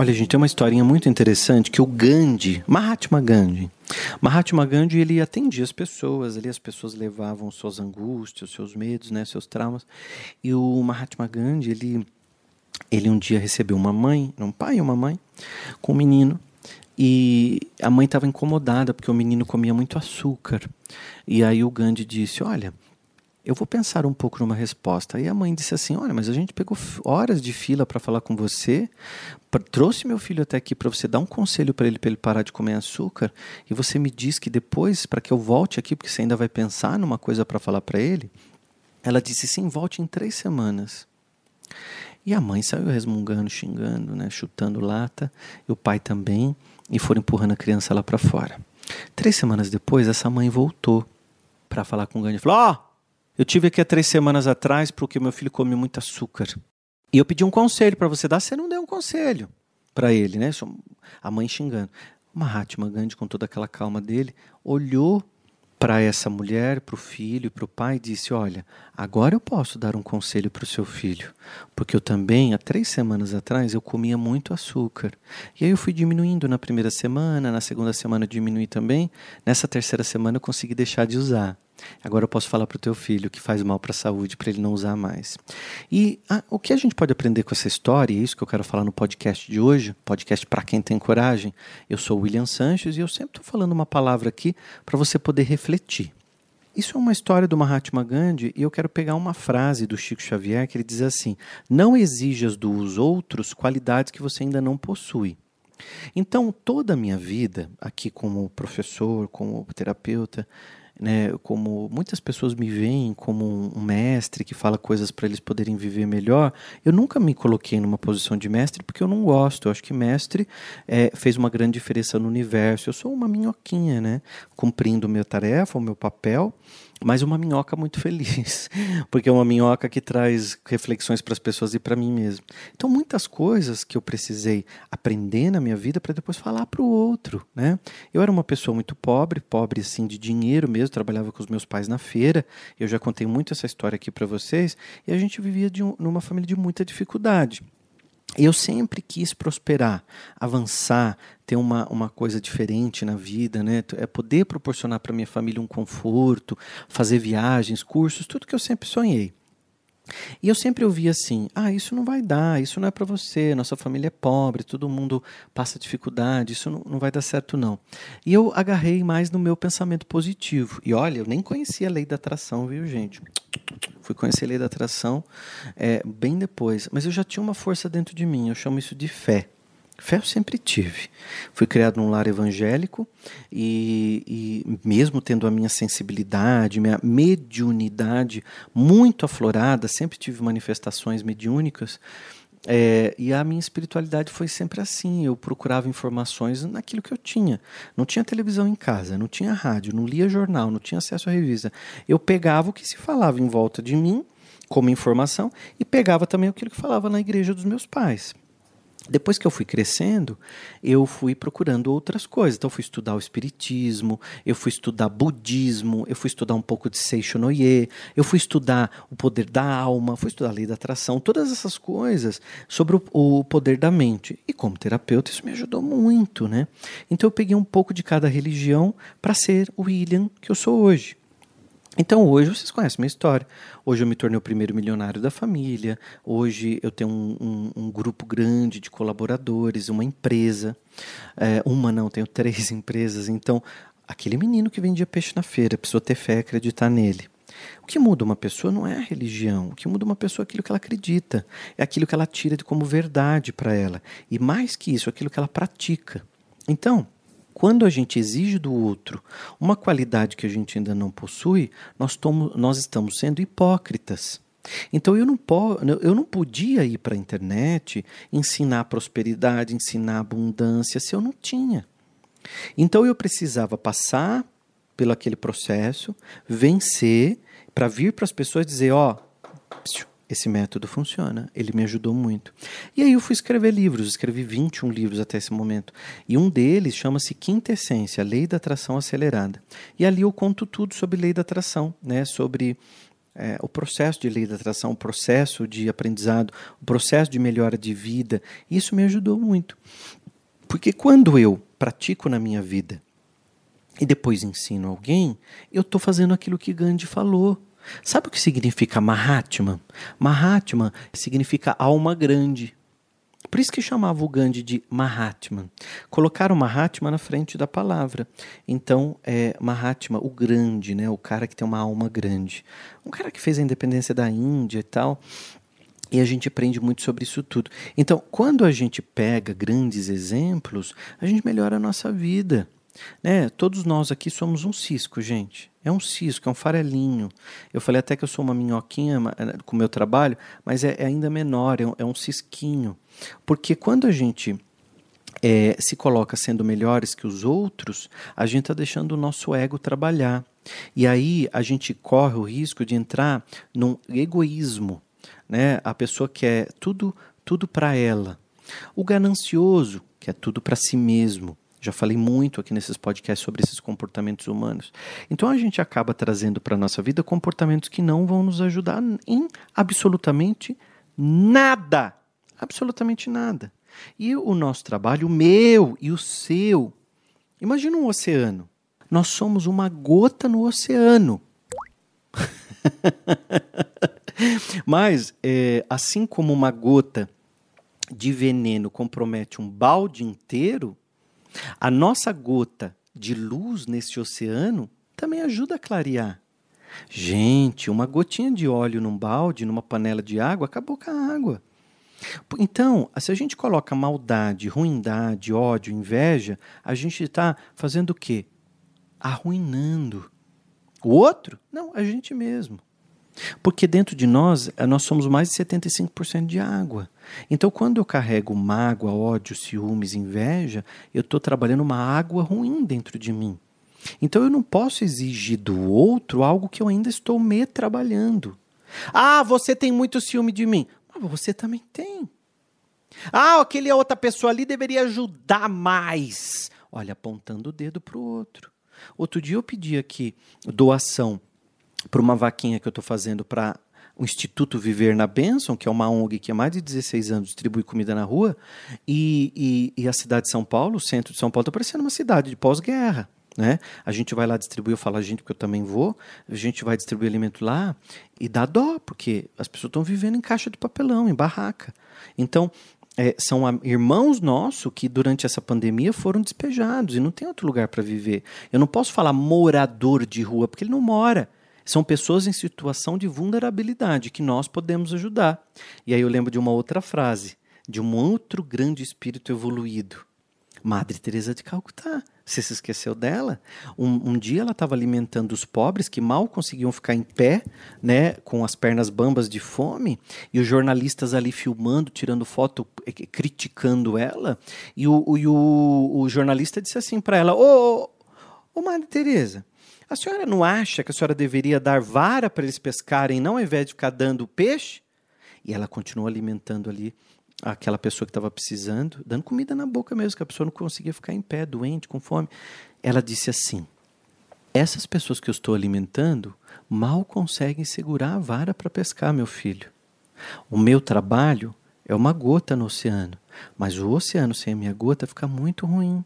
Olha, gente, tem uma historinha muito interessante que o Gandhi, Mahatma Gandhi, Mahatma Gandhi ele atendia as pessoas, ali as pessoas levavam suas angústias, seus medos, né, seus traumas. E o Mahatma Gandhi, ele ele um dia recebeu uma mãe, um pai e uma mãe, com um menino e a mãe estava incomodada porque o menino comia muito açúcar. E aí o Gandhi disse: Olha, eu vou pensar um pouco numa resposta. Aí a mãe disse assim: Olha, mas a gente pegou horas de fila para falar com você, trouxe meu filho até aqui para você dar um conselho para ele, para ele parar de comer açúcar, e você me diz que depois, para que eu volte aqui, porque você ainda vai pensar numa coisa para falar para ele. Ela disse: Sim, volte em três semanas. E a mãe saiu resmungando, xingando, né, chutando lata, e o pai também e foram empurrando a criança lá para fora. Três semanas depois, essa mãe voltou para falar com o Gandhi. Falou: Ó, oh, eu tive aqui há três semanas atrás porque meu filho come muito açúcar. E eu pedi um conselho para você dar, você não deu um conselho para ele, né? A mãe xingando. Mahatma Gandhi, com toda aquela calma dele, olhou para essa mulher, para o filho, para o pai, disse: Olha, agora eu posso dar um conselho para o seu filho, porque eu também, há três semanas atrás, eu comia muito açúcar. E aí eu fui diminuindo na primeira semana, na segunda semana eu diminui também, nessa terceira semana eu consegui deixar de usar. Agora eu posso falar para o teu filho que faz mal para a saúde, para ele não usar mais. E ah, o que a gente pode aprender com essa história, e é isso que eu quero falar no podcast de hoje, podcast para quem tem coragem. Eu sou o William Sanches e eu sempre estou falando uma palavra aqui para você poder refletir. Isso é uma história do Mahatma Gandhi e eu quero pegar uma frase do Chico Xavier que ele diz assim: Não exijas dos outros qualidades que você ainda não possui. Então, toda a minha vida, aqui como professor, como terapeuta, né, como muitas pessoas me veem como um mestre que fala coisas para eles poderem viver melhor, eu nunca me coloquei numa posição de mestre porque eu não gosto. Eu acho que mestre é, fez uma grande diferença no universo. Eu sou uma minhoquinha, né, cumprindo minha tarefa, o meu papel mas uma minhoca muito feliz, porque é uma minhoca que traz reflexões para as pessoas e para mim mesmo. Então, muitas coisas que eu precisei aprender na minha vida para depois falar para o outro, né? Eu era uma pessoa muito pobre, pobre assim de dinheiro mesmo, trabalhava com os meus pais na feira. Eu já contei muito essa história aqui para vocês, e a gente vivia um, numa família de muita dificuldade. Eu sempre quis prosperar, avançar, ter uma, uma coisa diferente na vida, né? É poder proporcionar para minha família um conforto, fazer viagens, cursos, tudo que eu sempre sonhei. E eu sempre ouvia assim: ah, isso não vai dar, isso não é para você, nossa família é pobre, todo mundo passa dificuldade, isso não, não vai dar certo, não. E eu agarrei mais no meu pensamento positivo. E olha, eu nem conhecia a lei da atração, viu, gente? Fui conhecer a lei da atração é, bem depois, mas eu já tinha uma força dentro de mim, eu chamo isso de fé. Fé eu sempre tive. Fui criado num lar evangélico e, e, mesmo tendo a minha sensibilidade, minha mediunidade muito aflorada, sempre tive manifestações mediúnicas. É, e a minha espiritualidade foi sempre assim. Eu procurava informações naquilo que eu tinha. Não tinha televisão em casa, não tinha rádio, não lia jornal, não tinha acesso à revista. Eu pegava o que se falava em volta de mim como informação e pegava também aquilo que falava na igreja dos meus pais. Depois que eu fui crescendo, eu fui procurando outras coisas. Então, eu fui estudar o espiritismo, eu fui estudar budismo, eu fui estudar um pouco de Seishonoye, eu fui estudar o poder da alma, fui estudar a lei da atração, todas essas coisas sobre o, o poder da mente. E como terapeuta, isso me ajudou muito, né? Então, eu peguei um pouco de cada religião para ser o William que eu sou hoje. Então hoje vocês conhecem minha história. Hoje eu me tornei o primeiro milionário da família. Hoje eu tenho um, um, um grupo grande de colaboradores, uma empresa. É, uma não, tenho três empresas. Então, aquele menino que vendia peixe na feira, precisou ter fé e acreditar nele. O que muda uma pessoa não é a religião. O que muda uma pessoa é aquilo que ela acredita. É aquilo que ela tira como verdade para ela. E mais que isso, aquilo que ela pratica. Então, quando a gente exige do outro uma qualidade que a gente ainda não possui, nós, tomo, nós estamos sendo hipócritas. Então eu não, po, eu não podia ir para a internet ensinar prosperidade, ensinar abundância se eu não tinha. Então eu precisava passar pelo aquele processo, vencer, para vir para as pessoas dizer, ó, oh, esse método funciona, ele me ajudou muito. E aí eu fui escrever livros, escrevi 21 livros até esse momento. E um deles chama-se Quinta Essência, Lei da Atração Acelerada. E ali eu conto tudo sobre lei da atração, né? sobre é, o processo de lei da atração, o processo de aprendizado, o processo de melhora de vida. Isso me ajudou muito. Porque quando eu pratico na minha vida e depois ensino alguém, eu estou fazendo aquilo que Gandhi falou. Sabe o que significa Mahatma? Mahatma significa alma grande. Por isso que chamava o Gandhi de Mahatma. Colocaram Mahatma na frente da palavra. Então, é Mahatma, o grande, né? o cara que tem uma alma grande. Um cara que fez a independência da Índia e tal. E a gente aprende muito sobre isso tudo. Então, quando a gente pega grandes exemplos, a gente melhora a nossa vida. Né? Todos nós aqui somos um cisco, gente. É um cisco, é um farelinho. Eu falei até que eu sou uma minhoquinha eh, com o meu trabalho, mas é, é ainda menor, é um, é um, cisquinho. Porque quando a gente é, se coloca sendo melhores que os outros, a gente está deixando o nosso ego trabalhar. E aí a gente corre o risco de entrar num egoísmo. Né? A pessoa quer tudo, tudo para ela. O ganancioso quer tudo para si mesmo. Já falei muito aqui nesses podcasts sobre esses comportamentos humanos. Então a gente acaba trazendo para a nossa vida comportamentos que não vão nos ajudar em absolutamente nada. Absolutamente nada. E o nosso trabalho, o meu e o seu. Imagina um oceano. Nós somos uma gota no oceano. Mas, é, assim como uma gota de veneno compromete um balde inteiro, a nossa gota de luz nesse oceano também ajuda a clarear. Gente, uma gotinha de óleo num balde, numa panela de água, acabou com a água. Então, se a gente coloca maldade, ruindade, ódio, inveja, a gente está fazendo o quê? Arruinando. O outro? Não, a gente mesmo. Porque dentro de nós, eh, nós somos mais de 75% de água. Então, quando eu carrego mágoa, ódio, ciúmes, inveja, eu estou trabalhando uma água ruim dentro de mim. Então, eu não posso exigir do outro algo que eu ainda estou me trabalhando. Ah, você tem muito ciúme de mim. Mas você também tem. Ah, aquele outra pessoa ali deveria ajudar mais. Olha, apontando o dedo para o outro. Outro dia eu pedi aqui doação para uma vaquinha que eu estou fazendo para o Instituto Viver na Benção, que é uma ONG que há mais de 16 anos distribui comida na rua, e, e, e a cidade de São Paulo, o centro de São Paulo, está parecendo uma cidade de pós-guerra. Né? A gente vai lá distribuir, eu falo a gente porque eu também vou, a gente vai distribuir alimento lá e dá dó, porque as pessoas estão vivendo em caixa de papelão, em barraca. Então, é, são irmãos nossos que durante essa pandemia foram despejados e não tem outro lugar para viver. Eu não posso falar morador de rua, porque ele não mora. São pessoas em situação de vulnerabilidade que nós podemos ajudar. E aí eu lembro de uma outra frase, de um outro grande espírito evoluído. Madre Teresa de Calcutá. Você se esqueceu dela? Um, um dia ela estava alimentando os pobres que mal conseguiam ficar em pé, né, com as pernas bambas de fome, e os jornalistas ali filmando, tirando foto, eh, criticando ela. E o, o, o, o jornalista disse assim para ela: Ô, ô, ô Madre Teresa, a senhora não acha que a senhora deveria dar vara para eles pescarem, não ao invés de ficar dando peixe? E ela continuou alimentando ali aquela pessoa que estava precisando, dando comida na boca mesmo, que a pessoa não conseguia ficar em pé, doente, com fome. Ela disse assim: Essas pessoas que eu estou alimentando mal conseguem segurar a vara para pescar, meu filho. O meu trabalho é uma gota no oceano, mas o oceano sem a minha gota fica muito ruim.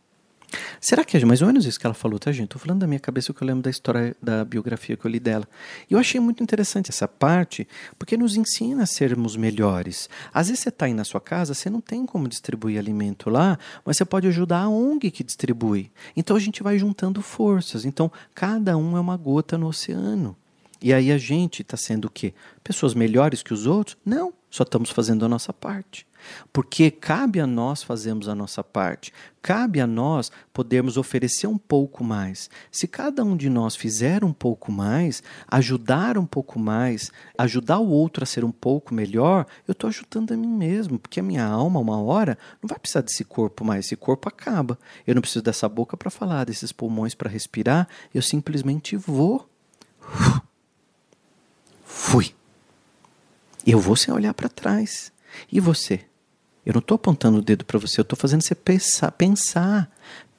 Será que é mais ou menos isso que ela falou, tá, gente? Tô falando da minha cabeça o que eu lembro da história da biografia que eu li dela. E eu achei muito interessante essa parte, porque nos ensina a sermos melhores. Às vezes você está aí na sua casa, você não tem como distribuir alimento lá, mas você pode ajudar a ONG que distribui. Então a gente vai juntando forças. Então cada um é uma gota no oceano. E aí a gente está sendo o quê? Pessoas melhores que os outros? Não, só estamos fazendo a nossa parte. Porque cabe a nós fazermos a nossa parte, cabe a nós podermos oferecer um pouco mais. Se cada um de nós fizer um pouco mais, ajudar um pouco mais, ajudar o outro a ser um pouco melhor, eu estou ajudando a mim mesmo, porque a minha alma, uma hora, não vai precisar desse corpo mais, esse corpo acaba. Eu não preciso dessa boca para falar, desses pulmões para respirar, eu simplesmente vou. Fui. Eu vou sem olhar para trás. E você? Eu não estou apontando o dedo para você, eu estou fazendo você pensar, pensar,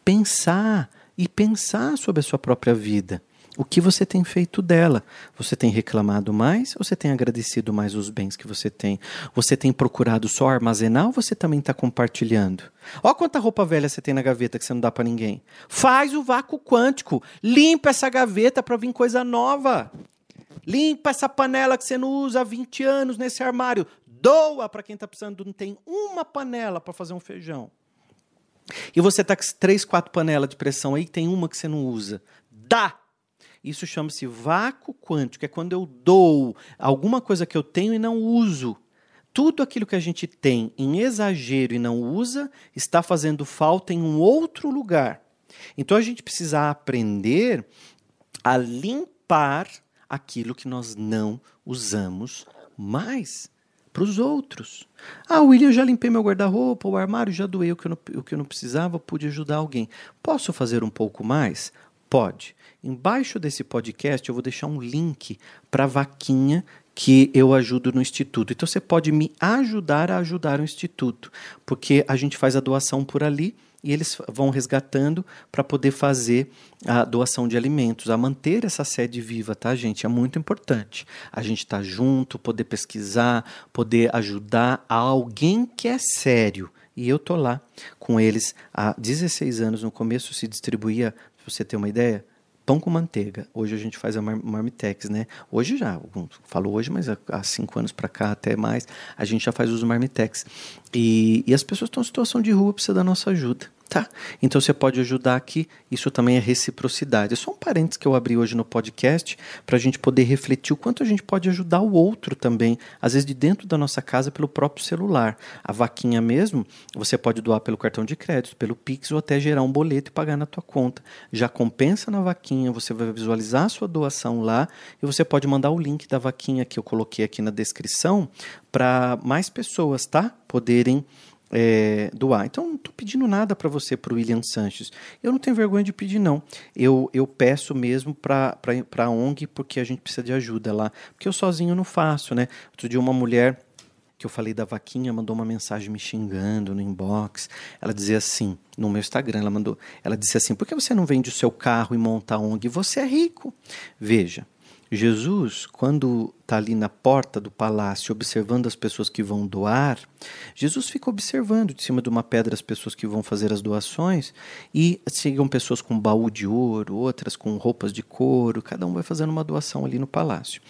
pensar e pensar sobre a sua própria vida. o que você tem feito dela? Você tem reclamado mais ou você tem agradecido mais os bens que você tem? Você tem procurado só armazenar ou você também está compartilhando? Ó quanta roupa velha você tem na gaveta que você não dá para ninguém. Faz o vácuo quântico. Limpa essa gaveta para vir coisa nova. Limpa essa panela que você não usa há 20 anos nesse armário. Doa para quem está precisando, não tem uma panela para fazer um feijão. E você está com três, quatro panelas de pressão aí, tem uma que você não usa. Dá! Isso chama-se vácuo quântico, é quando eu dou alguma coisa que eu tenho e não uso. Tudo aquilo que a gente tem em exagero e não usa está fazendo falta em um outro lugar. Então a gente precisa aprender a limpar aquilo que nós não usamos mais para os outros. Ah, William, eu já limpei meu guarda-roupa, o armário já doei o que, eu não, o que eu não precisava, pude ajudar alguém. Posso fazer um pouco mais? Pode. Embaixo desse podcast eu vou deixar um link para a vaquinha que eu ajudo no Instituto. Então você pode me ajudar a ajudar o Instituto, porque a gente faz a doação por ali e eles vão resgatando para poder fazer a doação de alimentos, a manter essa sede viva, tá, gente? É muito importante. A gente estar tá junto, poder pesquisar, poder ajudar a alguém que é sério. E eu tô lá com eles há 16 anos. No começo se distribuía, para você ter uma ideia, pão com manteiga. Hoje a gente faz a marmitex, né? Hoje já, falo hoje, mas há cinco anos para cá, até mais, a gente já faz os marmitex. E, e as pessoas estão em situação de rua, precisa da nossa ajuda. Tá? Então você pode ajudar aqui, isso também é reciprocidade. É só um parênteses que eu abri hoje no podcast para a gente poder refletir o quanto a gente pode ajudar o outro também, às vezes de dentro da nossa casa, pelo próprio celular. A vaquinha mesmo, você pode doar pelo cartão de crédito, pelo Pix ou até gerar um boleto e pagar na tua conta. Já compensa na vaquinha, você vai visualizar a sua doação lá e você pode mandar o link da vaquinha que eu coloquei aqui na descrição para mais pessoas, tá? Poderem é, doar. Então, não estou pedindo nada para você, para o William Sanches. Eu não tenho vergonha de pedir, não. Eu, eu peço mesmo para a ONG, porque a gente precisa de ajuda lá. Porque eu sozinho não faço, né? Outro dia, uma mulher que eu falei da vaquinha mandou uma mensagem me xingando no inbox. Ela dizia assim, no meu Instagram, ela mandou, ela disse assim: "Por que você não vende o seu carro e monta a ONG? Você é rico". Veja, Jesus, quando está ali na porta do palácio observando as pessoas que vão doar, Jesus fica observando de cima de uma pedra as pessoas que vão fazer as doações e chegam pessoas com baú de ouro, outras com roupas de couro, cada um vai fazendo uma doação ali no palácio.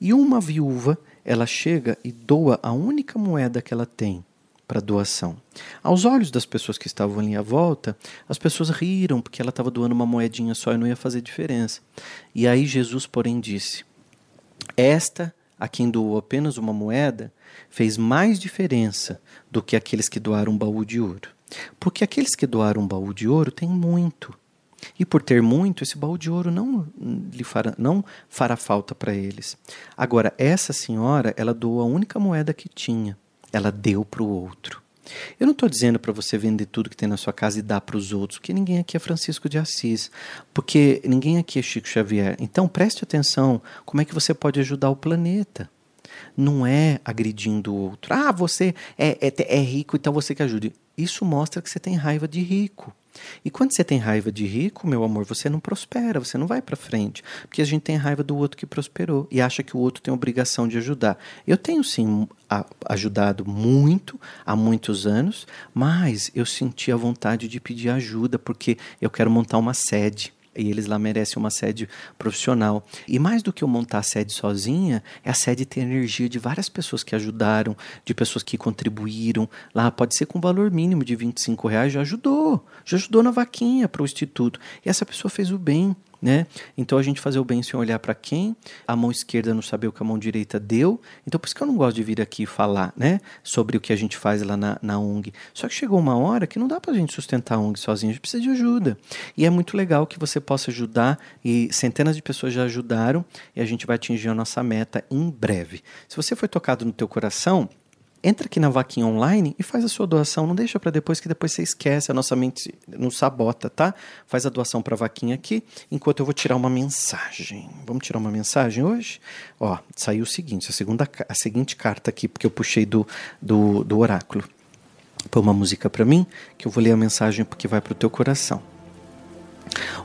E uma viúva, ela chega e doa a única moeda que ela tem para doação. Aos olhos das pessoas que estavam ali à volta, as pessoas riram porque ela estava doando uma moedinha só e não ia fazer diferença. E aí Jesus, porém, disse: Esta, a quem doou apenas uma moeda, fez mais diferença do que aqueles que doaram um baú de ouro. Porque aqueles que doaram um baú de ouro têm muito. E por ter muito, esse baú de ouro não, lhe fará, não fará falta para eles. Agora, essa senhora, ela doou a única moeda que tinha ela deu para o outro. Eu não estou dizendo para você vender tudo que tem na sua casa e dar para os outros, porque ninguém aqui é Francisco de Assis, porque ninguém aqui é Chico Xavier. Então preste atenção como é que você pode ajudar o planeta. Não é agredindo o outro. Ah, você é, é, é rico, então você que ajude. Isso mostra que você tem raiva de rico. E quando você tem raiva de rico, meu amor, você não prospera, você não vai para frente, porque a gente tem raiva do outro que prosperou e acha que o outro tem obrigação de ajudar. Eu tenho sim ajudado muito há muitos anos, mas eu senti a vontade de pedir ajuda porque eu quero montar uma sede e eles lá merecem uma sede profissional. E mais do que eu montar a sede sozinha, é a sede ter energia de várias pessoas que ajudaram, de pessoas que contribuíram. Lá pode ser com valor mínimo de 25 reais, já ajudou, já ajudou na vaquinha para o instituto. E essa pessoa fez o bem né? Então a gente fazer o bem sem olhar para quem, a mão esquerda não saber o que a mão direita deu. Então por isso que eu não gosto de vir aqui falar, né, sobre o que a gente faz lá na, na ONG. Só que chegou uma hora que não dá para a gente sustentar a ONG sozinho, a gente precisa de ajuda. E é muito legal que você possa ajudar e centenas de pessoas já ajudaram e a gente vai atingir a nossa meta em breve. Se você foi tocado no teu coração, entra aqui na vaquinha online e faz a sua doação. Não deixa para depois, que depois você esquece, a nossa mente não sabota, tá? Faz a doação para a vaquinha aqui, enquanto eu vou tirar uma mensagem. Vamos tirar uma mensagem hoje? Ó, saiu o seguinte, a, segunda, a seguinte carta aqui, porque eu puxei do, do, do oráculo. Põe uma música para mim, que eu vou ler a mensagem porque vai para o teu coração.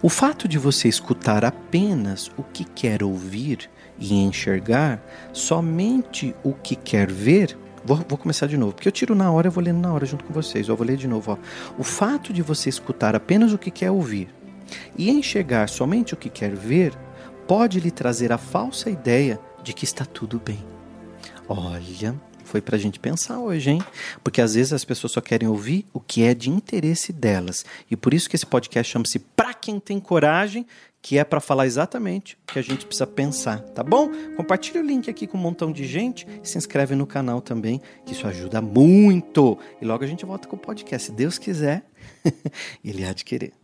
O fato de você escutar apenas o que quer ouvir e enxergar somente o que quer ver. Vou, vou, começar de novo, porque eu tiro na hora, eu vou lendo na hora junto com vocês. Eu vou ler de novo. Ó. O fato de você escutar apenas o que quer ouvir e enxergar somente o que quer ver pode lhe trazer a falsa ideia de que está tudo bem. Olha, foi para a gente pensar hoje, hein? Porque às vezes as pessoas só querem ouvir o que é de interesse delas. E por isso que esse podcast chama-se Quem Tem Coragem, que é para falar exatamente o que a gente precisa pensar, tá bom? Compartilha o link aqui com um montão de gente e se inscreve no canal também, que isso ajuda muito. E logo a gente volta com o podcast, se Deus quiser, ele há de querer.